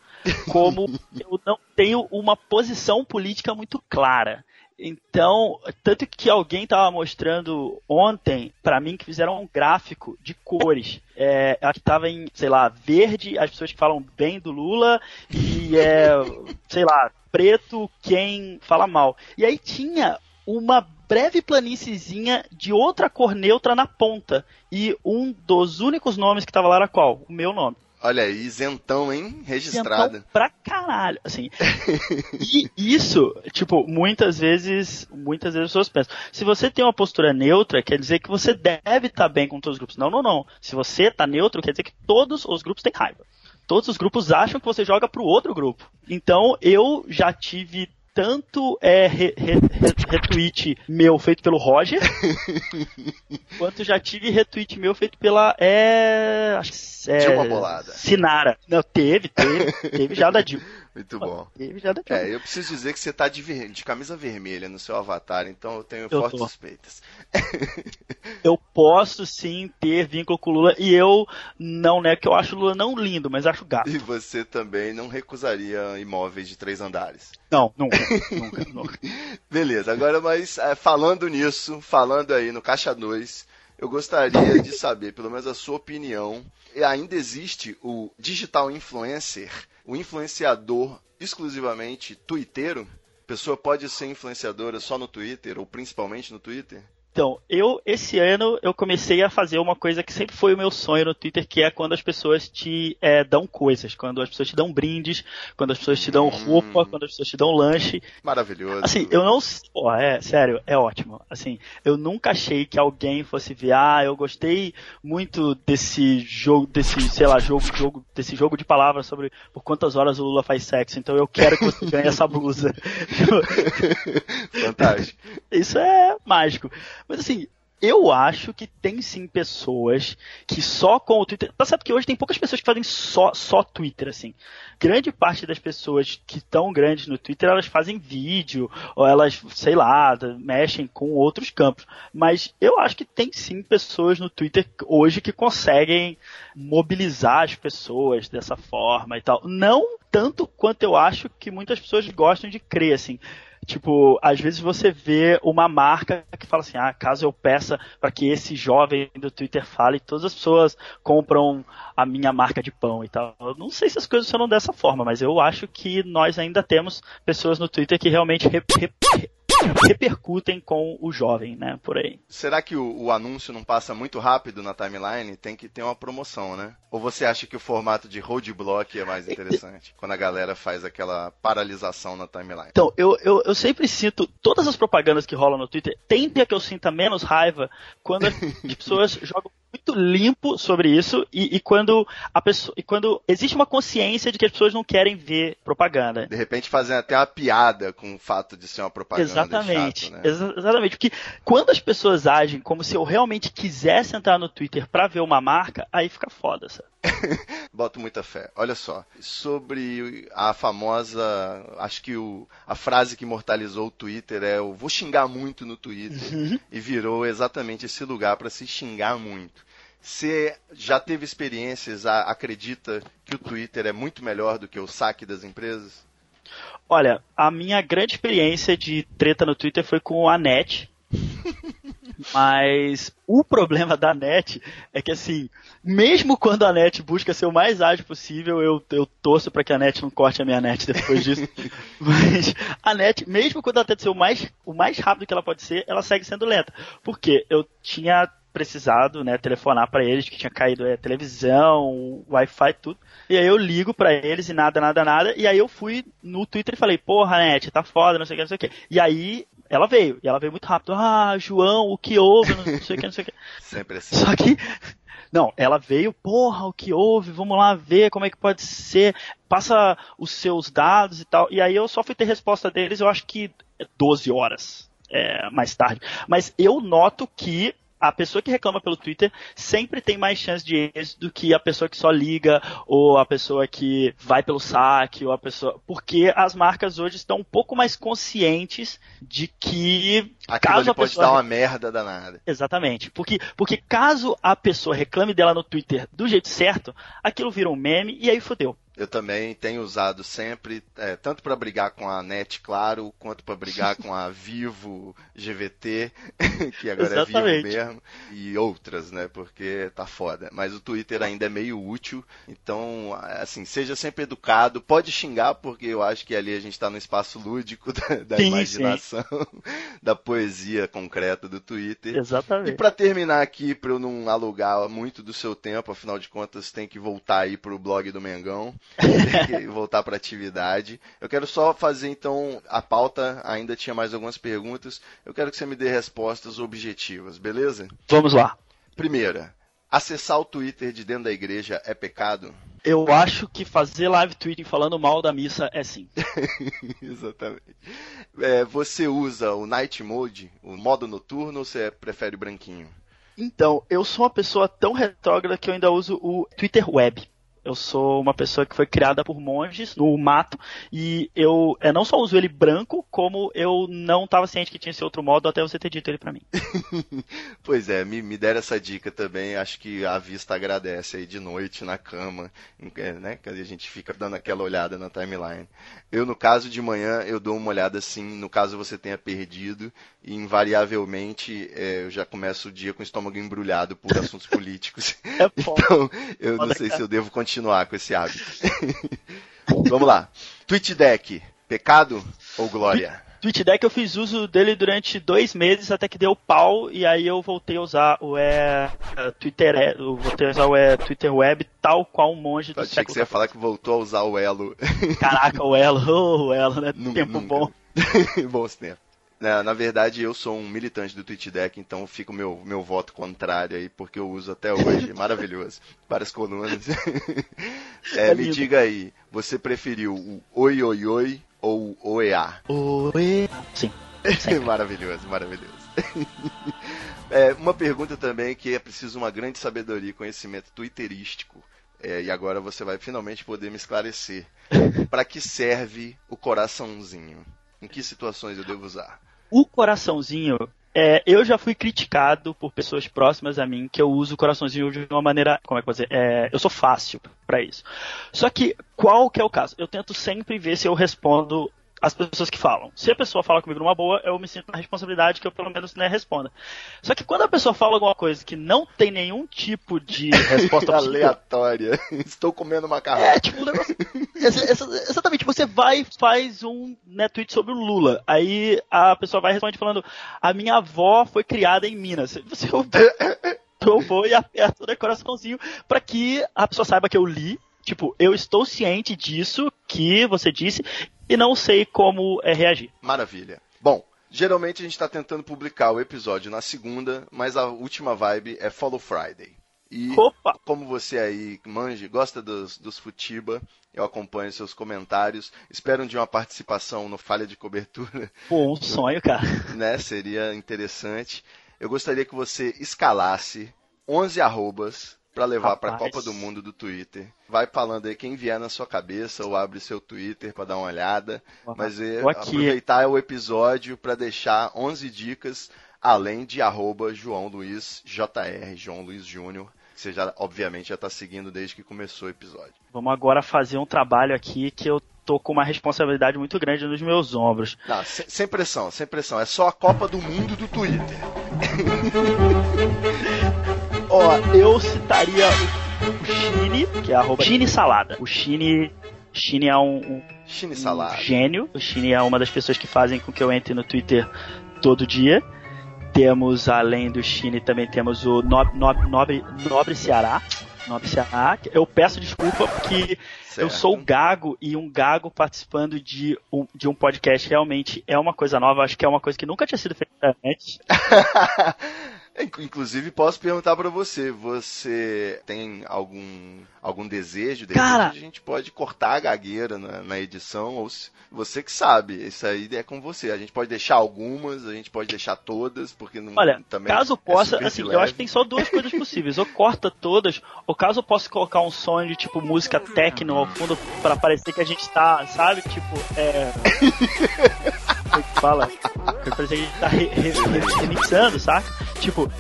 como [laughs] eu não tenho uma posição política muito clara. Então, tanto que alguém estava mostrando ontem para mim que fizeram um gráfico de cores. É, que estava em, sei lá, verde, as pessoas que falam bem do Lula, e é, [laughs] sei lá, preto quem fala mal. E aí tinha uma breve planíciezinha de outra cor neutra na ponta. E um dos únicos nomes que tava lá era qual? O meu nome. Olha aí, isentão, hein? Registrada. Então, pra caralho, assim. e isso, tipo, muitas vezes, muitas vezes as pessoas pensam, se você tem uma postura neutra, quer dizer que você deve estar bem com todos os grupos. Não, não, não. Se você tá neutro, quer dizer que todos os grupos têm raiva. Todos os grupos acham que você joga pro outro grupo. Então, eu já tive tanto é re, re, re, retweet meu feito pelo Roger, [laughs] quanto já tive retweet meu feito pela é, acho que é, Dilma Bolada. Sinara. Não, teve, teve, teve já da Dilma. Muito bom. É, eu preciso dizer que você tá de, ver- de camisa vermelha no seu avatar, então eu tenho Eu fortes tô. suspeitas. [laughs] Eu posso sim ter vínculo com o Lula e eu não, né, que eu acho o Lula não lindo, mas acho gato. E você também não recusaria imóveis de três andares. Não, nunca, [laughs] nunca, nunca. Beleza, agora, mas é, falando nisso, falando aí no Caixa 2, eu gostaria de saber, pelo menos a sua opinião. Ainda existe o digital influencer, o influenciador exclusivamente twitteiro? A pessoa pode ser influenciadora só no Twitter, ou principalmente no Twitter? Então, eu, esse ano, eu comecei a fazer uma coisa que sempre foi o meu sonho no Twitter, que é quando as pessoas te é, dão coisas, quando as pessoas te dão brindes, quando as pessoas te dão roupa, quando as pessoas te dão lanche. Maravilhoso. Assim, eu não. Pô, é, sério, é ótimo. Assim, eu nunca achei que alguém fosse ver, ah, eu gostei muito desse jogo, desse, sei lá, jogo, jogo, desse jogo de palavras sobre por quantas horas o Lula faz sexo, então eu quero que você ganhe essa blusa. [laughs] [laughs] Fantástico. Isso é mágico. Mas assim, eu acho que tem sim pessoas que só com o Twitter. Tá certo que hoje tem poucas pessoas que fazem só, só Twitter, assim. Grande parte das pessoas que estão grandes no Twitter, elas fazem vídeo, ou elas, sei lá, mexem com outros campos. Mas eu acho que tem sim pessoas no Twitter hoje que conseguem mobilizar as pessoas dessa forma e tal. Não tanto quanto eu acho que muitas pessoas gostam de crer, assim. Tipo, às vezes você vê uma marca que fala assim, ah, caso eu peça para que esse jovem do Twitter fale, todas as pessoas compram a minha marca de pão e tal. Eu não sei se as coisas funcionam dessa forma, mas eu acho que nós ainda temos pessoas no Twitter que realmente re- re- re- repercutem com o jovem, né, por aí. Será que o, o anúncio não passa muito rápido na timeline? Tem que ter uma promoção, né? Ou você acha que o formato de roadblock é mais interessante? [laughs] Quando a galera faz aquela paralisação na timeline. Então, eu, eu, eu sempre sinto, todas as propagandas que rolam no Twitter, tem que eu sinta menos raiva quando as [laughs] pessoas jogam muito limpo sobre isso e, e quando a pessoa e quando existe uma consciência de que as pessoas não querem ver propaganda. De repente fazem até uma piada com o fato de ser uma propaganda Exatamente, chato, né? exa- exatamente, porque quando as pessoas agem como se eu realmente quisesse entrar no Twitter pra ver uma marca, aí fica foda, sabe? [laughs] Boto muita fé. Olha só, sobre a famosa, acho que o, a frase que imortalizou o Twitter é eu vou xingar muito no Twitter e virou exatamente esse lugar para se xingar muito. Você já teve experiências, acredita que o Twitter é muito melhor do que o saque das empresas? Olha, a minha grande experiência de treta no Twitter foi com a NET. [laughs] Mas o problema da NET é que, assim, mesmo quando a NET busca ser o mais ágil possível, eu, eu torço para que a NET não corte a minha NET depois disso. [laughs] Mas a NET, mesmo quando ela tenta ser o mais, o mais rápido que ela pode ser, ela segue sendo lenta. Porque eu tinha precisado, né, telefonar para eles que tinha caído é, televisão, Wi-Fi, tudo. E aí eu ligo para eles e nada, nada, nada. E aí eu fui no Twitter e falei, porra, net, tá foda, não sei o que, não sei o que. E aí ela veio, e ela veio muito rápido. Ah, João, o que houve, não sei o que, não sei o que. [laughs] Sempre assim. Só que, não, ela veio, porra, o que houve, vamos lá ver como é que pode ser, passa os seus dados e tal. E aí eu só fui ter resposta deles, eu acho que 12 horas é, mais tarde. Mas eu noto que a pessoa que reclama pelo Twitter sempre tem mais chance de êxito do que a pessoa que só liga, ou a pessoa que vai pelo saque, ou a pessoa. Porque as marcas hoje estão um pouco mais conscientes de que Aquilo caso a pode pessoa dar uma merda danada. Exatamente. Porque, porque caso a pessoa reclame dela no Twitter do jeito certo, aquilo vira um meme e aí fodeu. Eu também tenho usado sempre, é, tanto para brigar com a NET, claro, quanto para brigar com a Vivo GVT, [laughs] que agora Exatamente. é Vivo mesmo, e outras, né? Porque tá foda. Mas o Twitter ainda é meio útil, então, assim, seja sempre educado. Pode xingar, porque eu acho que ali a gente tá no espaço lúdico [laughs] da, da Sim, imaginação, [laughs] da poesia concreta do Twitter. E Exatamente. para terminar aqui, para eu não alugar muito do seu tempo, afinal de contas tem que voltar aí pro blog do Mengão, que [laughs] voltar para atividade. Eu quero só fazer então a pauta, ainda tinha mais algumas perguntas. Eu quero que você me dê respostas objetivas, beleza? Vamos lá. Primeira, acessar o Twitter de dentro da igreja é pecado? Eu acho que fazer live tweeting falando mal da missa é sim. [laughs] Exatamente. É, você usa o Night Mode, o modo noturno, ou você prefere branquinho? Então, eu sou uma pessoa tão retrógrada que eu ainda uso o Twitter Web. Eu sou uma pessoa que foi criada por monges no mato e eu é, não só uso ele branco, como eu não estava ciente que tinha esse outro modo até você ter dito ele pra mim. [laughs] Pois é, me, me deram essa dica também. Acho que a vista agradece aí de noite na cama, né? Que a gente fica dando aquela olhada na timeline. Eu, no caso de manhã, eu dou uma olhada assim, no caso você tenha perdido, e invariavelmente é, eu já começo o dia com o estômago embrulhado por assuntos políticos. [laughs] É bom. [laughs] Então, eu não sei se eu devo continuar com esse hábito. [laughs] Vamos lá. Tweet Deck, pecado ou glória? TweetDeck eu fiz uso dele durante dois meses até que deu pau e aí eu voltei a usar o é, Twitter, é, eu voltei a usar o é, Twitter Web tal qual um monge do Eu achei que você ia falar que voltou a usar o Elo. Caraca, o Elo, oh, [laughs] o Elo, né? Tempo nunca. bom. [laughs] Bons tempos. Na, na verdade, eu sou um militante do TweetDeck, então fica o meu, meu voto contrário aí, porque eu uso até hoje. [laughs] Maravilhoso. Várias colunas. [laughs] É, É me lindo. diga aí, você preferiu o Oi Oi Oi ou o OEA? Oi. Sim. [laughs] Maravilhoso, maravilhoso. É, uma pergunta também que é preciso uma grande sabedoria e conhecimento twitterístico. É, e agora você vai finalmente poder me esclarecer. Para que serve o coraçãozinho? Em que situações eu devo usar? O coraçãozinho, é, eu já fui criticado por pessoas próximas a mim que eu uso o coraçãozinho de uma maneira, como é que eu vou dizer, é, eu sou fácil pra isso. Só que qual que é o caso? Eu tento sempre ver se eu respondo as pessoas que falam. Se a pessoa fala comigo numa boa, eu me sinto na responsabilidade que eu pelo menos né, responda. Só que quando a pessoa fala alguma coisa que não tem nenhum tipo de [laughs] resposta Aleatória. [laughs] Estou comendo macarrão. é, tipo, um negócio. [laughs] exa- exa- Exatamente, você vai e faz um né, tweet sobre o Lula. Aí a pessoa vai responde falando: A minha avó foi criada em Minas. Você eu vou e aperto o coraçãozinho pra que a pessoa saiba que eu li. Tipo, eu estou ciente disso que você disse e não sei como é, reagir. Maravilha. Bom, geralmente a gente está tentando publicar o episódio na segunda, mas a última vibe é Follow Friday. E Opa! como você aí, manje, gosta dos, dos Futiba, eu acompanho seus comentários. Espero de uma participação no Falha de Cobertura, Pô, um sonho, cara. [laughs] né? Seria interessante. Eu gostaria que você escalasse 11 arrobas para levar para a. Copa do Mundo do Twitter. Vai falando aí quem vier na sua cabeça ou abre seu Twitter para dar uma olhada. Mas é, aproveitar o episódio para deixar 11 dicas, além de arroba João Luiz JR, João Luiz Júnior. que Você já, obviamente, já está seguindo desde que começou o episódio. Vamos agora fazer um trabalho aqui que eu tô com uma responsabilidade muito grande nos meus ombros. Não, sem, sem pressão, sem pressão. É só a Copa do Mundo do Twitter. [laughs] Ó, eu citaria o, Shine, que é arroba Shine Salada. O Shine, Shine é um, um Chine um salada. gênio. O Shine é uma das pessoas que fazem com que eu entre no Twitter todo dia. Temos, além do Shine, também temos o Nob- Nob- Nobre, Nobre Ceará. Nobre Ceará. Eu peço desculpa porque eu Certo. sou gago e um gago participando de um, de um podcast realmente é uma coisa nova. Acho que é uma coisa que nunca tinha sido feita antes. [laughs] Inc- Inclusive, posso perguntar pra você, você tem algum algum desejo? De Cara- a gente pode cortar a gagueira na, na edição, ou se, você que sabe, isso aí é com você. A gente pode deixar algumas, a gente pode deixar todas, porque não Olha, também caso é possa, assim, leve. eu acho que tem só duas coisas possíveis. Ou corta todas, ou caso eu possa colocar um som de tipo música techno ao fundo pra parecer que a gente tá, sabe? Tipo, é. [laughs] Como é que fala? Pra parecer que a gente tá re- re- re- remixando, saca? Tipo,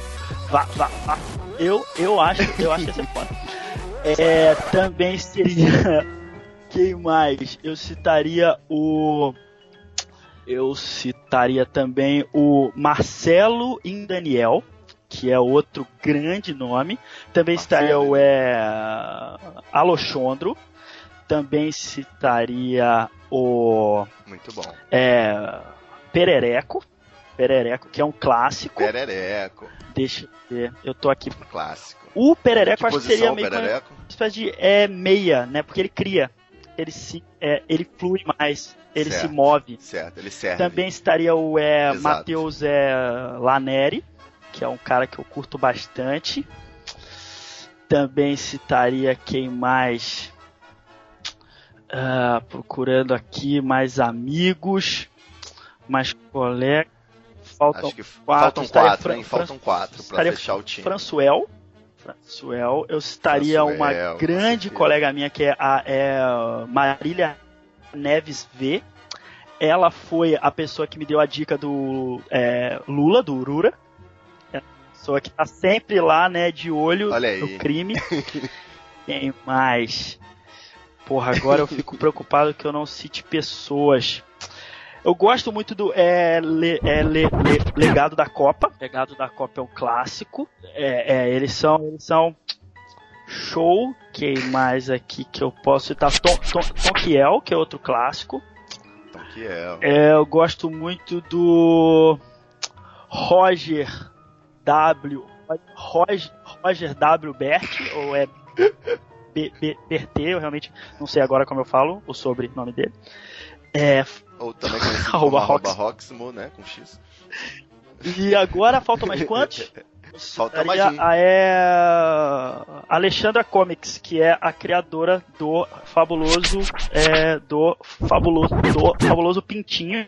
vá, vá, vá. Eu, eu acho, eu acho que ia ser foda. É, também seria [laughs] Quem mais? Eu citaria o. Eu citaria também o Marcelo Indaniel, que é outro grande nome. Também citaria o é, Alochondro. Também citaria o Muito bom. é, Perereco. Perereco, que é um clássico. Perereco. Deixa eu ver. Eu tô aqui. Clássico. O Perereco acho que seria meio que uma espécie de é, meia, né? Porque ele cria. Ele se. é, ele flui mais. Ele Certo. se move. Certo, ele serve. Também estaria o é. Matheus é, Laneri, que é um cara que eu curto bastante. Também citaria quem mais. Ah, procurando aqui mais amigos, mais colegas. Faltam Acho que quatro, faltam quatro, Fran- hein? Faltam quatro estaria fechar o time. Françoel. Françoel. Eu citaria Françoel, uma grande colega minha que é a é Marília Neves V. Ela foi a pessoa que me deu a dica do é, Lula, do Urura. É a pessoa que tá sempre lá, né, de olho no crime. [laughs] Quem mais? Porra, agora eu fico [laughs] preocupado que eu não cite pessoas. Eu gosto muito do é, le- é, le- le- Legado da Copa. Legado da Copa é um clássico. É, é, eles são, eles são show. Quem mais aqui que eu posso citar? Tom, Tom, Tom Kiel, que é outro clássico. Que é. É, eu gosto muito do Roger W. Roger, Roger W. Bert, ou é [laughs] B, B, BT, eu realmente não sei agora como eu falo o sobrenome dele. É, Ou também conhecido [laughs] como Arroba arroba Rox. Roxmo, né? Com X. e agora faltam mais quantos? [laughs] Falta mais um. a é, Alexandra Comics, que é a criadora do fabuloso é, do fabuloso do fabuloso Pintinho.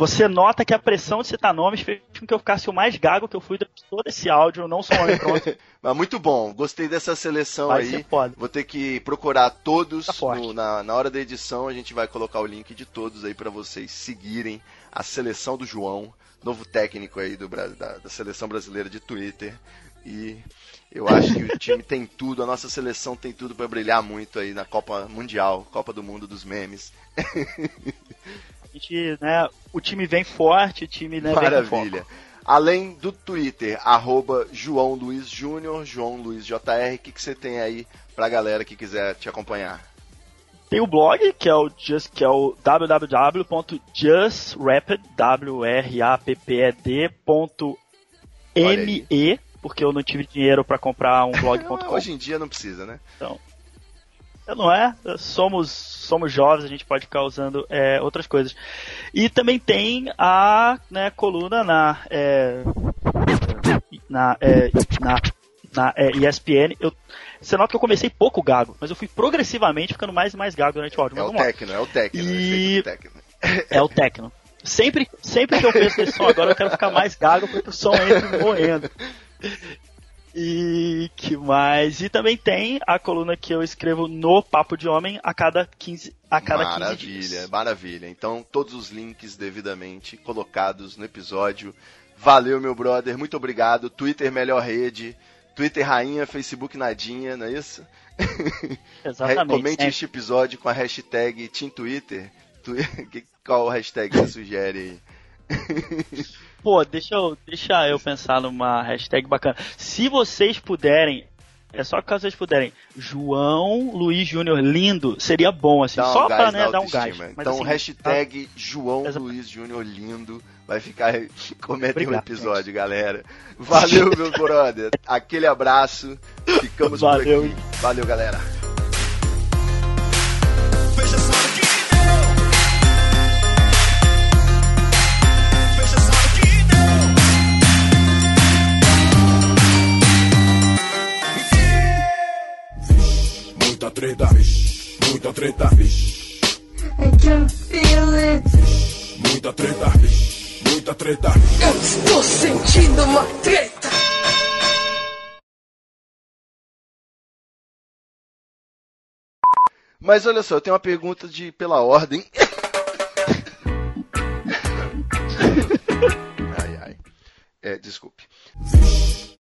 Você nota que a pressão de citar nomes fez com que eu ficasse o mais gago que eu fui durante todo esse áudio, não sou um homem pronto. [laughs] Mas muito bom. Gostei dessa seleção Vai aí. Vou ter que procurar todos Tá no- na, na hora da edição. A gente vai colocar o link de todos aí pra vocês seguirem a seleção do João, novo técnico aí do, da, da seleção brasileira de Twitter. E eu acho que o time tem tudo, a nossa seleção tem tudo pra brilhar muito aí na Copa Mundial, Copa do Mundo dos memes. [laughs] A gente, né, o time vem forte, o time né, Maravilha. Além do Twitter, arroba João Luiz Júnior, João Luiz JR, o que, que você tem aí pra galera que quiser te acompanhar? Tem o blog, que é o just que é o www.justrapid, w r a p p e d ponto Olha m e, porque eu não tive dinheiro para comprar um blog.com. Hoje em dia não precisa, né? Não é? Somos somos jovens, a gente pode ficar usando é, outras coisas. E também tem a né, coluna na é, na é, na, na é, ESPN. Eu, você nota que eu comecei pouco gago, mas eu fui progressivamente ficando mais e mais gago durante o áudio. É o. Tecno, é o E- efeito do Tecno. É o Tecno. Sempre, sempre que eu penso nesse som agora, eu quero ficar mais gago porque o som entra morrendo. E que mais? E também tem a coluna que eu escrevo no Papo de Homem a cada 15, a cada 15 Maravilha, dias. maravilha. Então, todos os links devidamente colocados no episódio. Valeu, meu brother, muito obrigado. Twitter melhor rede, Twitter rainha, Facebook nadinha, não é isso? [laughs] Exatamente. [laughs] Comente sempre. este episódio com a hashtag Team Twitter. Tu- [laughs] que- Qual hashtag você sugere aí? Pô, deixa eu, deixa eu pensar numa hashtag bacana. Se vocês puderem, é só caso vocês puderem, João Luiz Júnior lindo, seria bom, assim, um só gás pra né, dar um gás. Mas, então, assim, hashtag João Exato. Luiz Júnior lindo. Vai ficar. [laughs] Comentem o Obrigado, episódio, galera. Valeu, meu [laughs] brother. Aquele abraço. Ficamos Valeu. por aqui. Valeu, galera. Treta, vixe. Muita treta, vixe. I can feel it. Muita treta, vixe. Muita treta, vixe. Eu estou sentindo uma treta. Mas olha só, eu tenho uma pergunta de pela ordem. [laughs] ai, ai. É, desculpe.